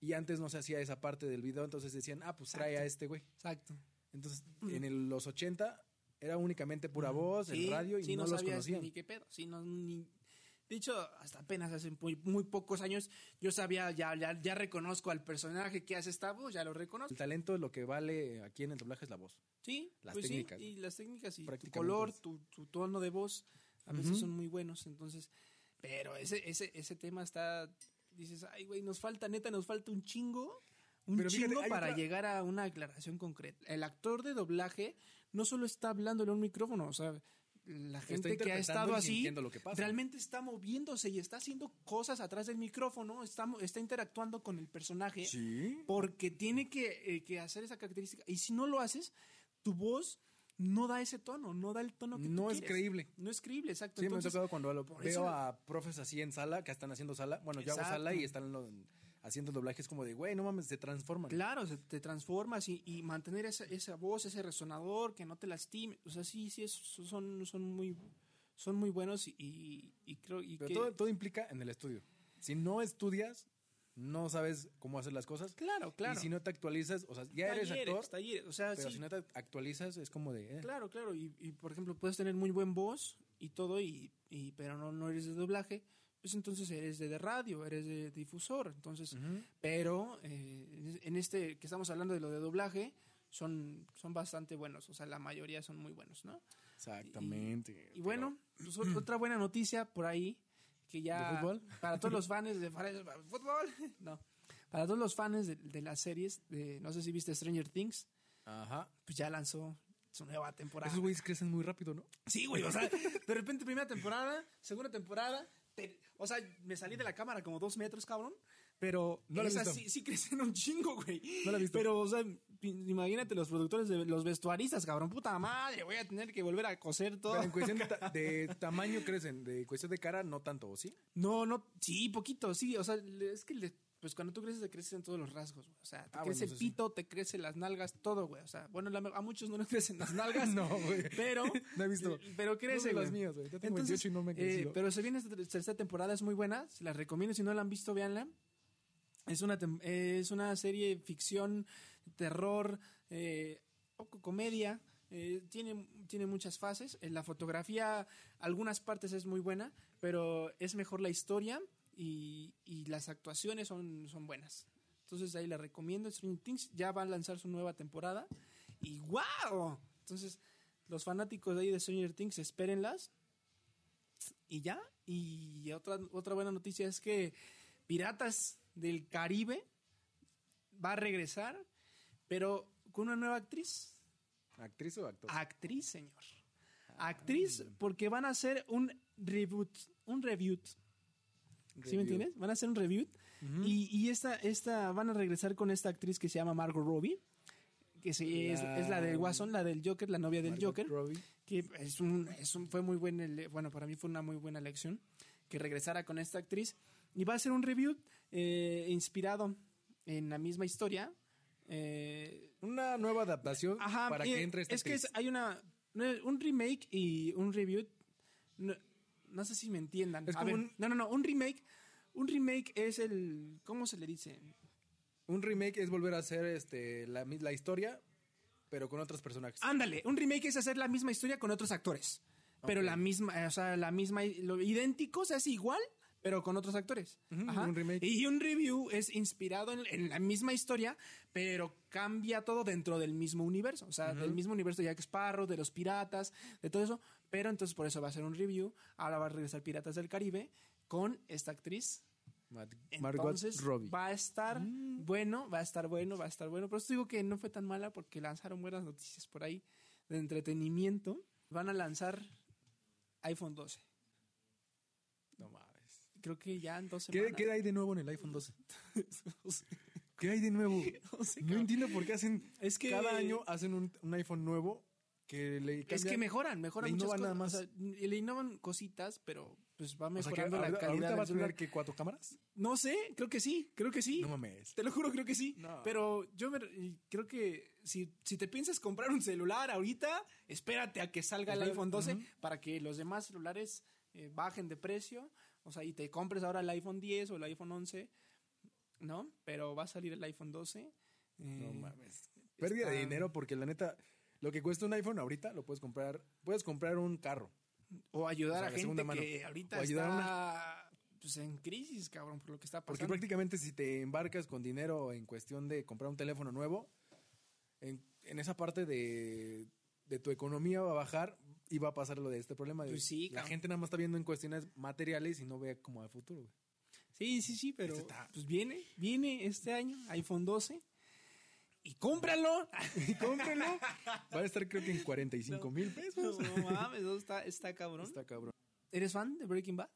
Y antes no se hacía esa parte del video, entonces decían, ah, pues trae a Exacto. este güey. Exacto. Entonces, Mm. en el- los 80 era únicamente pura voz, Sí, en radio y sí, no, los sabías conocían. Ni qué pedo. Sí, no, ni- De hecho, hasta apenas hace muy, muy pocos años yo sabía, ya, ya, ya reconozco al personaje que hace esta voz, ya lo reconozco. El talento lo que vale aquí en el doblaje es la voz. Sí, Las pues sí, técnicas, y las técnicas y tu color, tu, tu tono de voz, a veces son muy buenos, entonces, pero ese, ese, ese tema está, dices, ay, güey, nos falta, neta, nos falta un chingo, un Pero chingo para otra- llegar a una aclaración concreta. El actor de doblaje no solo está hablándole a un micrófono, o sea, la gente que ha estado así sintiendo lo que pasa. realmente está moviéndose y está haciendo cosas atrás del micrófono, está, está interactuando con el personaje Sí. porque tiene que, eh, que hacer esa característica. Y si no lo haces, tu voz no da ese tono, no da el tono que tú No es quieres. creíble. No es creíble, exacto. Sí, me ha tocado cuando lo- veo eso- a profes así en sala, que están haciendo sala. Bueno, yo hago sala y están lo- haciendo doblajes como de, güey, no mames, se transforman. Claro, se- te transformas y, y mantener esa, esa voz, ese resonador, que no te lastime. O sea, sí, sí, es- son, son, muy, son muy buenos y, y- y creo y Pero que- todo, todo implica en el estudio. Si no estudias, no sabes cómo hacer las cosas. Claro, claro. Y si no te actualizas, o sea, ya eres actor, talleres, o sea, pero sí, si no te actualizas, es como de... eh. Claro, claro. Y, y, por ejemplo, puedes tener muy buen voz y todo, y, y pero no, no eres de doblaje, pues entonces eres de, de radio, eres de difusor. Entonces, pero eh, en este que estamos hablando de lo de doblaje, son, son bastante buenos. O sea, la mayoría son muy buenos, ¿no? Exactamente. Y bueno, pues, ot- otra buena noticia por ahí, que ya... ¿De fútbol? Para todos los fans de fútbol, no. Para todos los fans de, de las series, de, no sé si viste Stranger Things, Ajá. pues ya lanzó su nueva temporada. Esos güeyes crecen muy rápido, ¿no? Sí, güey, o sea, de repente primera temporada, segunda temporada, te- o sea, me salí de la cámara como dos metros, cabrón, pero No la esas sí, sí crecen un chingo, güey. No la he visto. Pero, o sea, imagínate los productores, de los vestuaristas, cabrón, puta madre, voy a tener que volver a coser todo. Pero en cuestión de, ta- de tamaño crecen, de cuestión de cara no tanto, ¿o ¿sí? No, no, sí, poquito, sí, o sea, es que le- pues cuando tú creces te crecen todos los rasgos, güey. O sea, te Ah, crece bueno, el sí. pito, te crecen las nalgas, todo, güey. O sea, bueno, la- a muchos no les crecen las nalgas. No, güey. Pero, No he visto. pero crece, No las mías, güey. Yo tengo 28 y no me he eh, pero se viene esta tercera temporada, es muy buena. Se la recomiendo. Si no la han visto, véanla. Es una, eh, es una serie ficción, terror, eh, poco comedia. eh, tiene, tiene muchas fases. En la fotografía, algunas partes es muy buena, pero es mejor la historia y, y las actuaciones son, son buenas. Entonces ahí la recomiendo. Stranger Things ya va a lanzar su nueva temporada. Y ¡wow! Entonces, los fanáticos de ahí de Stranger Things, espérenlas. Y ya. Y otra, otra buena noticia es que Piratas del Caribe va a regresar, pero con una nueva actriz. ¿Actriz o actor? Actriz, señor. Actriz, porque van a hacer un reboot. Un reboot. ¿Sí me entiendes? Van a hacer un review. y, y esta, esta, van a regresar con esta actriz que se llama Margot Robbie. Que es, La- es la del Guasón, la del Joker, la novia del Margot Joker. Robbie. Que es un, es un- fue muy buen, bueno, para mí fue una muy buena elección. Que regresara con esta actriz. Y va a ser un review eh, inspirado en la misma historia. Eh, Una nueva adaptación Ajá, para eh, que entre esta Es que es- hay una un remake y un review. No, no sé si me entiendan. Es A como ver, un- No, no, no. Un remake. Un remake es el. ¿Cómo se le dice? Un remake es volver a hacer este, la, la historia, pero con otros personajes. Ándale. Un remake es hacer la misma historia con otros actores. Pero la misma, o sea, la misma, lo idéntico, o sea, es igual, pero con otros actores. Ajá. un remake. Y un review es inspirado en, en la misma historia, pero cambia todo dentro del mismo universo. O sea, del mismo universo de Jack Sparrow, de los piratas, de todo eso. Pero entonces por eso va a ser un review. Ahora va a regresar Piratas del Caribe con esta actriz. Ma- Margot Entonces Robbie. va a estar bueno, va a estar bueno, va a estar bueno. Pero digo que no fue tan mala porque lanzaron buenas noticias por ahí de entretenimiento. Van a lanzar iPhone 12. Creo que ya en dos ¿Qué, semanas. qué hay de nuevo en el iPhone 12? ¿Qué hay de nuevo? No sé, No cabrón. entiendo por qué hacen. Es que- Cada año hacen un, un iPhone nuevo que le Es cambian- que mejoran, mejoran le muchas cosas. nada más. O sea, le innovan cositas, pero pues va O sea, que mejorando la calidad ahorita va a que cuatro cámaras. No sé, creo que sí, creo que sí. No mames. Te lo juro, creo que sí. No. Pero yo me- creo que si, si te piensas comprar un celular ahorita, espérate a que salga el iPhone 12 Ujú. para que los demás celulares eh, bajen de precio. O sea, y te compres ahora el iPhone 10 o el iPhone 11, ¿no? Pero va a salir el iPhone 12. No eh, mames. Pérdida de dinero porque la neta, lo que cuesta un iPhone ahorita lo puedes comprar. Puedes comprar un carro. O ayudar O sea, a gente mano. que ahorita O ayudar está pues, en crisis, cabrón, por lo que está Porque pasando. prácticamente si te embarcas con dinero en cuestión de comprar un teléfono nuevo, en, en esa parte de, de tu economía va a bajar va a pasar lo de este problema. Pues sí, la gente nada más está viendo en cuestiones materiales y no ve como al futuro. güey. Sí, sí, sí, pero Este está- pues viene, viene este año, iPhone 12. Y cómpralo. Y cómprenlo. Va a estar creo que en 45 mil pesos. No mames, eso está, está cabrón. Está cabrón. ¿Eres fan de Breaking Bad?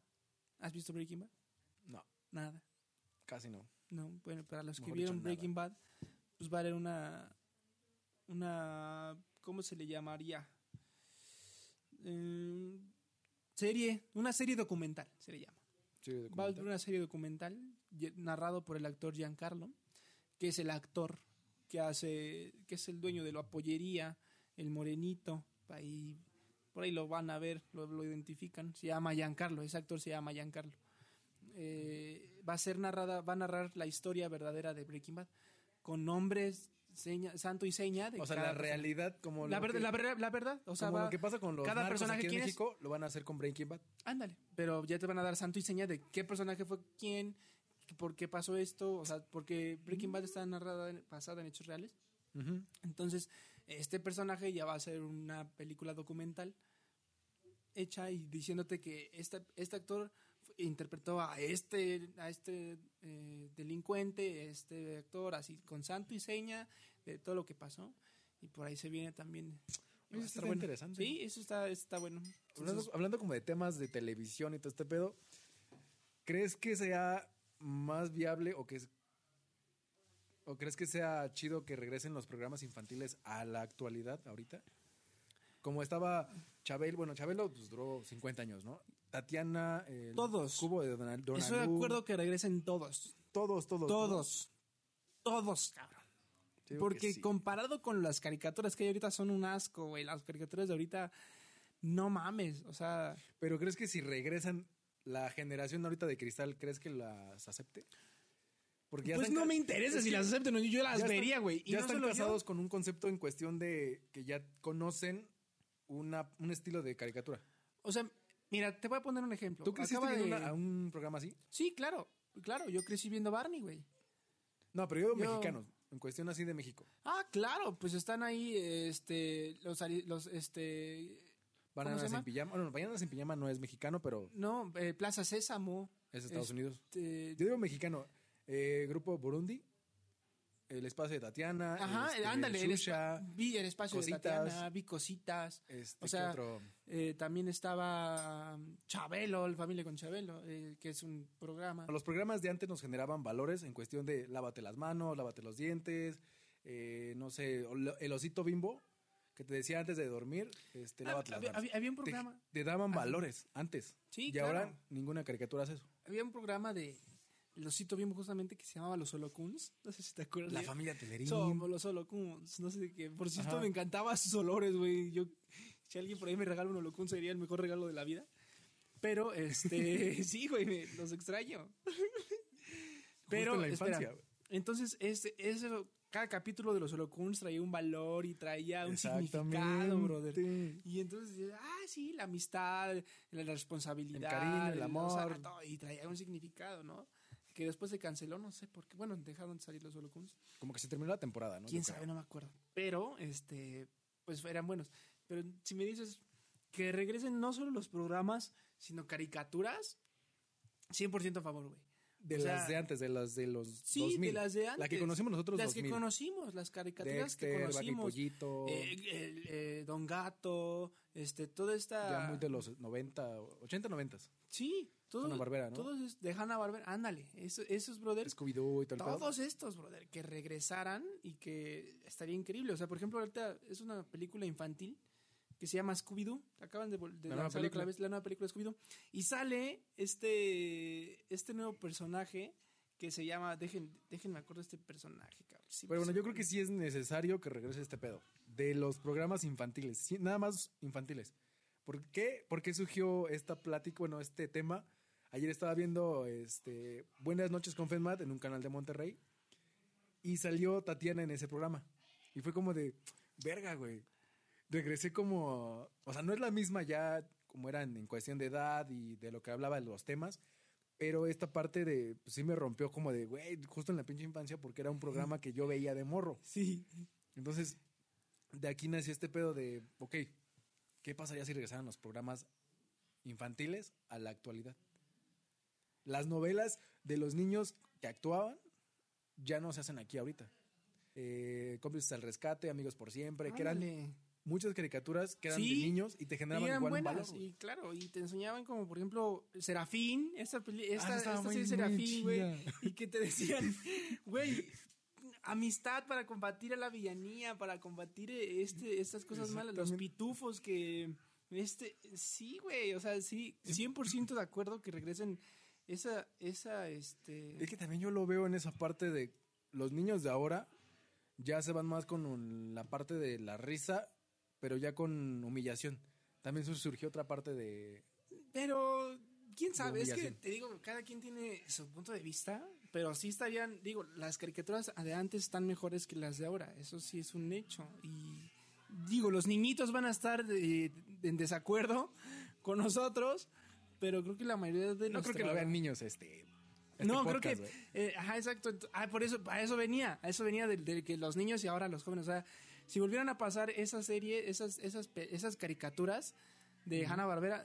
¿Has visto Breaking Bad? No, Nada. casi no. No, bueno, para los que vieron nada. Breaking Bad, pues va a haber una. Una. ¿Cómo se le llamaría? Eh, serie. Una serie documental, se le llama. Sí, Va a documental. una serie documental narrado por el actor Giancarlo, que es el actor que hace, que es el dueño de la pollería, el morenito, ahí, por ahí lo van a ver, lo, lo identifican, se llama Giancarlo, ese actor se llama Giancarlo. Eh, va a ser narrada, va a narrar la historia verdadera de Breaking Bad, con nombres, seña, santo y seña de O sea, la realidad como La, verdad, que- la, verdad, la verdad, o sea, como va- lo que pasa con los cada personaje aquí en quién es, México lo van a hacer con Breaking Bad. Ándale, pero ya te van a dar santo y seña de qué personaje fue quién, por qué pasó esto, o sea, porque Breaking Bad está narrada, en- basada en hechos reales. Entonces, este personaje ya va a ser una película documental hecha y diciéndote que este, este actor interpretó a este, a este eh, delincuente, este actor, así con santo y seña de todo lo que pasó. Y por ahí se viene también. A está estar bueno. interesante. Sí, eso está, está bueno. Hablando, Entonces, hablando como de temas de televisión y todo este pedo, ¿crees que sea más viable o que o crees que sea chido que regresen los programas infantiles a la actualidad ahorita? Como estaba Chabelo, bueno, Chabelo pues, duró 50 años, ¿no? Tatiana, el Todos. Cubo de Donald, estoy de acuerdo que regresen todos. Todos, todos. Todos. Todos, cabrón. Porque sí. comparado con las caricaturas que hay ahorita son un asco, güey. Las caricaturas de ahorita, no mames. O sea, Pero ¿crees que si regresan la generación ahorita de cristal, ¿crees que las acepte? Porque ya pues están no me interesa es si que las acepten o no, yo las ya vería, güey. Ya no están yo. casados con un concepto en cuestión de que ya conocen una, un estilo de caricatura. O sea, mira, te voy a poner un ejemplo. ¿Tú creciste de- una- a un programa así? Sí, claro. Claro, yo crecí viendo Barney, güey. No, pero yo, Yo- mexicanos, en cuestión así de México. Ah, claro, pues están ahí, este, los, los, este, Bananas en pijama. Bueno, Bananas en pijama no es mexicano, pero no, eh, Plaza Sésamo. es Estados Unidos. este, Yo digo mexicano. Eh, grupo Burundi. El espacio de Tatiana. Ajá, este, ándale, el, Xuxa, espa- vi el espacio Cositas. de Tatiana, vi cositas. este, o sea. Eh, también estaba Chabelo, el familia con Chabelo, eh, que es un programa. Los programas de antes nos generaban valores en cuestión de lávate las manos, lávate los dientes, eh, no sé, el osito bimbo que te decía antes de dormir, este, Ah, lávate las había, manos. había- un programa, Te, daban valores antes. Sí, y claro. ahora ninguna caricatura hace eso. había un programa de Losito Bimbo justamente que se llamaba Los Holocuns. No sé si te acuerdas. La de- familia Telerín. Somos los Holocuns. No sé qué. Por cierto, Ajá. me encantaban sus olores, güey. Yo, si alguien por ahí me regala un Holocun, sería el mejor regalo de la vida. Pero, este, sí, güey, me- los extraño. Pero, en la espera, infancia, entonces, este, eso, cada capítulo de los Holocuns traía un valor y traía un significado, brother. Y entonces, ah, sí, la amistad, la responsabilidad, El cariño, el o sea, amor. todo, y traía un significado, ¿no? Que después se canceló, no sé por qué. Bueno, dejaron de salir los Holocuns. Como que se terminó la temporada, ¿no? Quién Yo creo. sabe, no me acuerdo. Pero, este, pues eran buenos. Pero si me dices que regresen no solo los programas, sino caricaturas, 100% a favor, güey. De O sea, las de antes, de las de los Sí, 2000. de las de antes. La que conocimos nosotros, Las 2000. que conocimos, las caricaturas que Dexter, y conocimos. Pollito. Eh, el, eh, Don Gato, este, toda esta... Ya muy de los 90, 80, 90. Sí, todo, Hanna-Barbera, ¿no? Todos es- de Hanna Barbera, ándale. Eso- esos brothers Scooby-Doo y pedo. todos estos, brother, que regresaran y que estaría increíble. O sea, por ejemplo, ahorita es una película infantil que se llama Scooby-Doo. Acaban de, de La lanzar otra vez la nueva película de Scooby-Doo. Y sale este, este nuevo personaje que se llama. Dejen, déjenme acuerdo de este personaje, cabrón. Sí, Pero bueno, pues, yo creo que sí es necesario que regrese este pedo. De los programas infantiles, sí, nada más infantiles. ¿Por qué? ¿Por qué surgió esta plática, bueno, este tema? Ayer estaba viendo este, Buenas noches con FEDMAT en un canal de Monterrey y salió Tatiana en ese programa. Y fue como de, verga, güey. Regresé como, o sea, no es la misma ya como eran en cuestión de edad y de lo que hablaba de los temas, pero esta parte de, pues sí me rompió como de, güey, justo en la pinche infancia porque era un programa que yo veía de morro. Sí. Entonces, de aquí nació este pedo de, ok, ¿qué pasaría si regresaran los programas infantiles a la actualidad? Las novelas de los niños que actuaban ya no se hacen aquí ahorita. Eh, Cómplices al rescate, Amigos por siempre, que eran Ándale. muchas caricaturas que eran Sí. de niños y te Y generaban eran igual un buenas, valor. güey. y claro, y te enseñaban como, por ejemplo, Serafín, esta, peli- esta, Ah, esta muy- serie Serafín, güey, y que te decían, güey, amistad para combatir a la villanía, para combatir eh, este, estas cosas malas, los pitufos que, este, sí, güey, o sea, sí, 100% de acuerdo que regresen esa, esa, este... Es que también yo lo veo en esa parte de los niños de ahora ya se van más con un- la parte de la risa, pero ya con humillación. También su- surgió otra parte de... Pero, quién sabe, es que te digo, cada quien tiene su punto de vista, pero sí estarían, digo, las caricaturas de antes están mejores que las de ahora, eso sí es un hecho. Y digo, los niñitos van a estar de- de- en desacuerdo con nosotros, pero creo que la mayoría de No creo que lo vean niños este... este no, podcast, creo que. eh, ajá, exacto. Ah, por eso, a eso venía. A eso venía de, de que los niños y ahora los jóvenes. O sea, si volvieran a pasar esa serie, esas, esas, esas caricaturas de Hanna Barbera,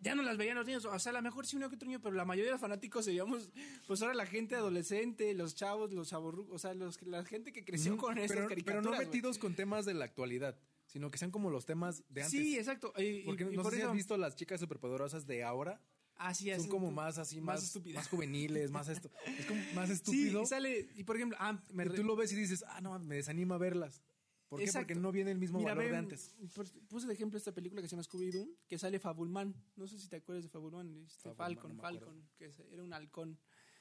ya no las veían los niños. O sea, a lo mejor sí uno que otro niño, pero la mayoría de los fanáticos seríamos, pues ahora la gente adolescente, los chavos, los chavorrucos, o sea, los, la gente que creció con esas caricaturas. pero no metidos con temas de la actualidad, sino que sean como los temas de antes. Sí, exacto. Porque y no sé si eso- has visto las chicas superpoderosas de ahora. Así es. Son como más así, más, más, estúpidas. juveniles, más esto. Es como más Sí, estúpido. y sale, y por ejemplo, ah, me y tú lo ves y dices, ah, no, me desanima verlas. ¿Por qué? Exacto. Porque no viene el mismo Mira, valor de antes. pues, Puse de ejemplo esta película que se llama Scooby-Doo, que sale Fabulman. No sé si te acuerdas de Fabulman. Este, Fabulman, Falcon, no. Falcon, que era un halcón.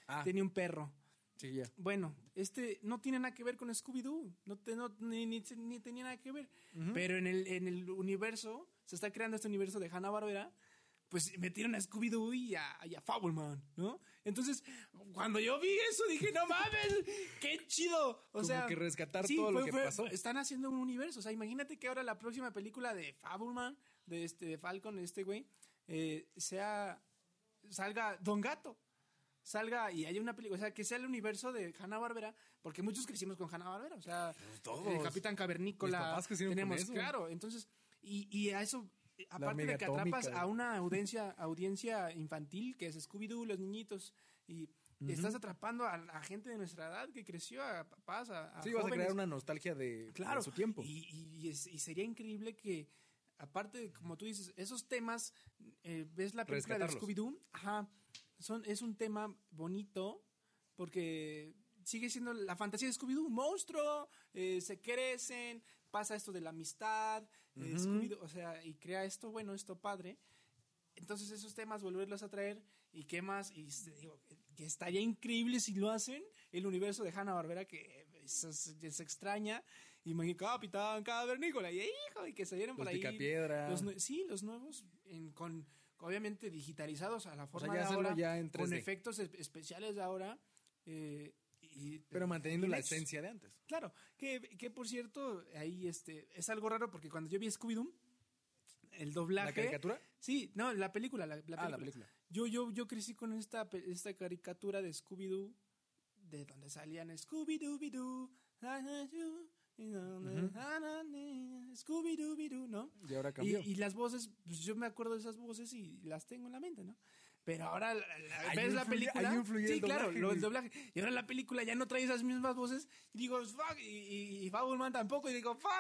Ah, Tenía un perro. Sí, ya. Bueno, este no tiene nada que ver con Scooby-Doo. No, te- no- ni, ni, ni tenía nada que ver. Pero en el, en el universo, se está creando este universo de Hanna-Barbera, pues metieron a Scooby-Doo y a, y a Fableman, ¿no? Entonces, cuando yo vi eso, dije, no mames, qué chido. O Como sea, que rescatar sí, todo lo que fue- pasó. Están haciendo un universo. O sea, imagínate que ahora la próxima película de Fableman, de este, de Falcon, este güey, eh, sea, salga Don Gato salga y haya una película, o sea, que sea el universo de Hanna-Barbera, porque muchos crecimos con Hanna-Barbera, o sea, Pues todos. el Capitán Cavernícola, Mis papás crecieron con tenemos, eso. claro, entonces, y, y a eso, aparte de que atrapas a una audiencia, audiencia infantil, que es Scooby-Doo, los niñitos, y estás atrapando a la gente de nuestra edad que creció, a papás, a, a Sí, vas a crear una nostalgia de, Claro. de su tiempo. Y, y- y es- y sería increíble que, aparte, de, como tú dices, esos temas, eh, ves la película de. Scooby-Doo, ajá, son, es un tema bonito porque sigue siendo la fantasía de Scooby-Doo, un monstruo, eh, se crecen, pasa esto de la amistad, eh, Scooby-Doo, o sea, y crea esto bueno, esto padre. Entonces esos temas volverlos a traer y qué más, y digo, que estaría increíble si lo hacen, el universo de Hanna-Barbera que se, se- extraña, y me Capitán Cavernícola, y hijo, y que se vienen por ahí. Picapiedra. Los sí, los nuevos, en- con obviamente digitalizados a la forma ya de hacerlo ahora, ya en con 3D. efectos es- especiales de ahora, eh, y, Pero manteniendo la esencia de antes. Claro, que, que por cierto, ahí este, es algo raro porque cuando yo vi Scooby-Doo, el doblaje... ¿La caricatura? Sí, no, la película, la, la película. Ah, la película. Yo, yo, yo crecí con esta, esta caricatura de Scooby-Doo, de donde salían Scooby-Doo-Doo, Y ahora cambió. y las voces, pues yo me acuerdo de esas voces y las tengo en la mente, ¿no? Pero ahora la- la- Ahí ves la película. ahí influye sí, el claro, doblaje, lo, el doblaje. Y ahora la película ya no trae esas mismas voces. Y digo, fuck. Y, y, y Fableman tampoco. Y digo, fuck.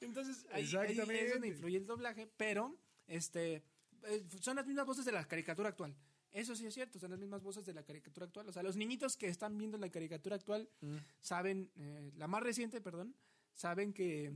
Entonces, ahí, ahí es donde influye el doblaje. Pero, este, eh, son las mismas voces de la caricatura actual. Eso sí es cierto, son las mismas voces de la caricatura actual. O sea, los niñitos que están viendo la caricatura actual Mm. saben, eh, la más reciente, perdón, saben que,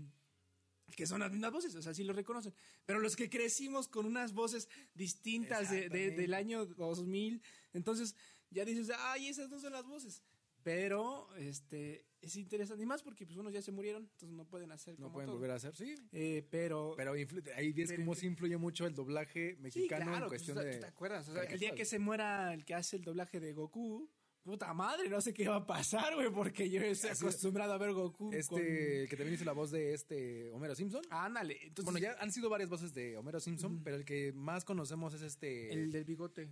que son las mismas voces, o sea, sí lo reconocen. Pero los que crecimos con unas voces distintas de- del año 2000, entonces ya dices, ay, esas no son las voces. Pero este es interesante, y más porque pues unos ya se murieron, entonces no pueden hacer No como pueden todo. volver a hacer, sí. Eh, pero, Pero ahí ves Pero cómo sí influye mucho el doblaje sí, mexicano claro, en pues, cuestión ¿tú de. ¿te acuerdas? O sea, el día que se muera el que hace el doblaje de Goku, puta madre, no sé qué va a pasar, güey, porque yo estoy Así- acostumbrado a ver Goku Este, el que también hizo la voz de este Homero Simpson. con... Ándale, entonces... bueno, ya han sido varias voces de Homero Simpson, pero el que más conocemos es este. El del bigote. eh,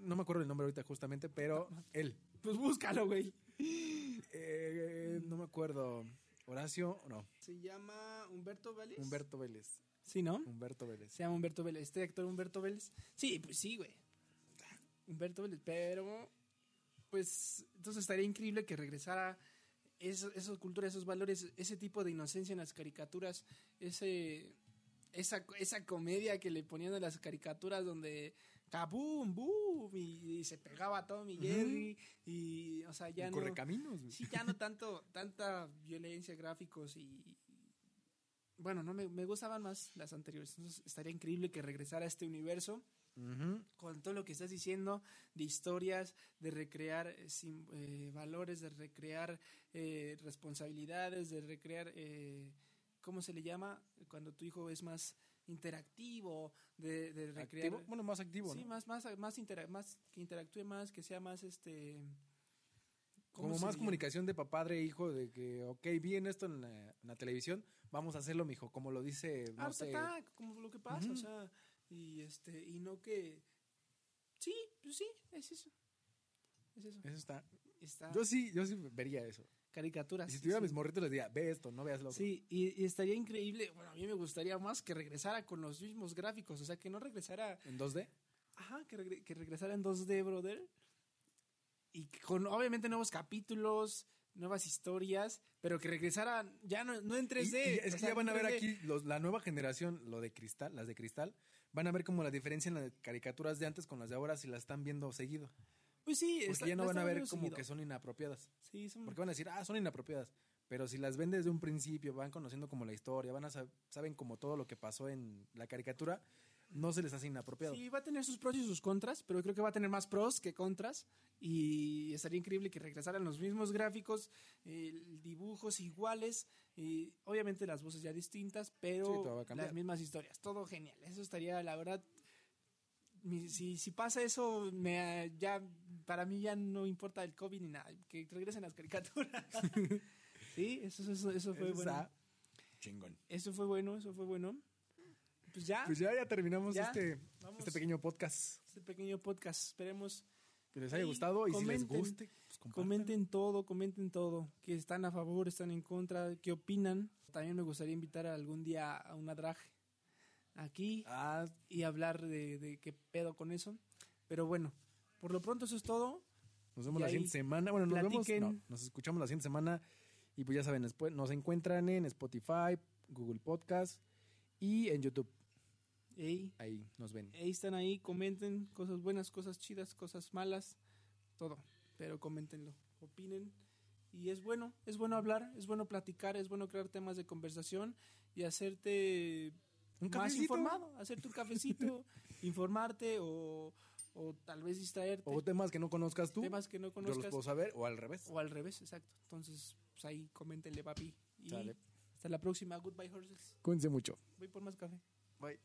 No me acuerdo el nombre ahorita justamente, pero él. Pues búscalo, güey. Eh, no me acuerdo. Horacio, no. Se llama Humberto Vélez. Humberto Vélez. Sí, ¿no? Humberto Vélez. Se llama Humberto Vélez. Este actor Humberto Vélez. Sí, pues sí, güey. Humberto Vélez. Pero, pues, entonces estaría increíble que regresara eso, esa cultura, esos valores, ese tipo de inocencia en las caricaturas, ese, esa, esa comedia que le ponían a las caricaturas donde ¡Kabum! ¡Boom! Y, y se pegaba Tom y Jerry. Y, o sea, ya Un no... Güey. Sí, ya no tanto, tanta violencia, gráficos y... Bueno, no me, me gustaban más las anteriores. Entonces estaría increíble que regresara a este universo Con todo lo que estás diciendo de historias, de recrear eh, eh, valores, de recrear eh, responsabilidades, de recrear, eh, ¿cómo se le llama? Cuando tu hijo es más interactivo, de, de recrear... Activo, Bueno, más activo, sí, ¿no? más, más, más, intera- más, que interactúe más, que sea más este... ¿cómo Como más comunicación de papá e hijo, de que, ok, vi en esto en la, en la televisión, vamos a hacerlo, mijo, como lo dice, no Art sé. Attack, como lo que pasa, o sea, y este, y no que sí, pues sí, es eso. Es eso. Eso está. Está Yo sí, yo sí vería eso. caricaturas. Y si tuviera sí. mis morritos les diría, ve esto, no veas lo otro. Sí, y, y estaría increíble. Bueno, a mí me gustaría más que regresara con los mismos gráficos. O sea, que no regresara. En 2D. Ajá, que, regre- que regresara en 2D, brother. Y con obviamente nuevos capítulos, nuevas historias, pero que regresara ya no, no en Y- 3D. y es que ya van a ver 3D. aquí los- la nueva generación, lo de cristal, las de cristal, van a ver como la diferencia en las caricaturas de antes con las de ahora si las están viendo seguido. Pues sí, Porque está- ya no van a ver como seguido. que son inapropiadas. Sí, son- Porque van a decir, ah, son inapropiadas. Pero si las ven desde un principio, van conociendo como la historia, van a sab- saben como todo lo que pasó en la caricatura, no se les hace inapropiado. Sí, va a tener sus pros y sus contras, pero creo que va a tener más pros que contras. Y estaría increíble que regresaran los mismos gráficos, eh, dibujos iguales, y obviamente las voces ya distintas, pero las mismas historias. Todo genial. Eso estaría, la verdad. mi- si, si pasa eso, me, ya para mí ya no importa el COVID ni nada. Que regresen las caricaturas. sí, eso, eso, eso fue Eso bueno. chingón. Eso fue bueno, eso fue bueno. Pues ya, Pues ya, ya terminamos Ya, este, vamos. este pequeño podcast. este pequeño podcast. Esperemos Que les haya gustado y si les guste, pues. Comenten todo, comenten todo. Que están a favor, están en contra, qué opinan. También me gustaría invitar algún día a una drag aquí Ah, y hablar de, de qué pedo con eso. Pero bueno, por lo pronto eso es todo. Nos vemos Y la siguiente semana. Bueno, nos platiquen. vemos. No, nos escuchamos la siguiente semana. Y pues ya saben, después nos encuentran en Spotify, Google Podcast y en YouTube. Ey, Ahí nos ven. ahí están ahí, comenten cosas buenas, cosas chidas, cosas malas, todo. Pero coméntenlo, opinen. Y es bueno, es bueno hablar, es bueno platicar, es bueno crear temas de conversación y hacerte Un más cafecito. informado, hacerte un cafecito, informarte o, o tal vez distraerte. O temas que no conozcas tú. temas que no Yo los conozcas. puedo saber. O al revés. O al revés, exacto. Entonces, pues ahí coméntenle, papi. Y Sale. hasta la próxima. Goodbye, horses. Cuídense mucho. Voy por más café. Bye.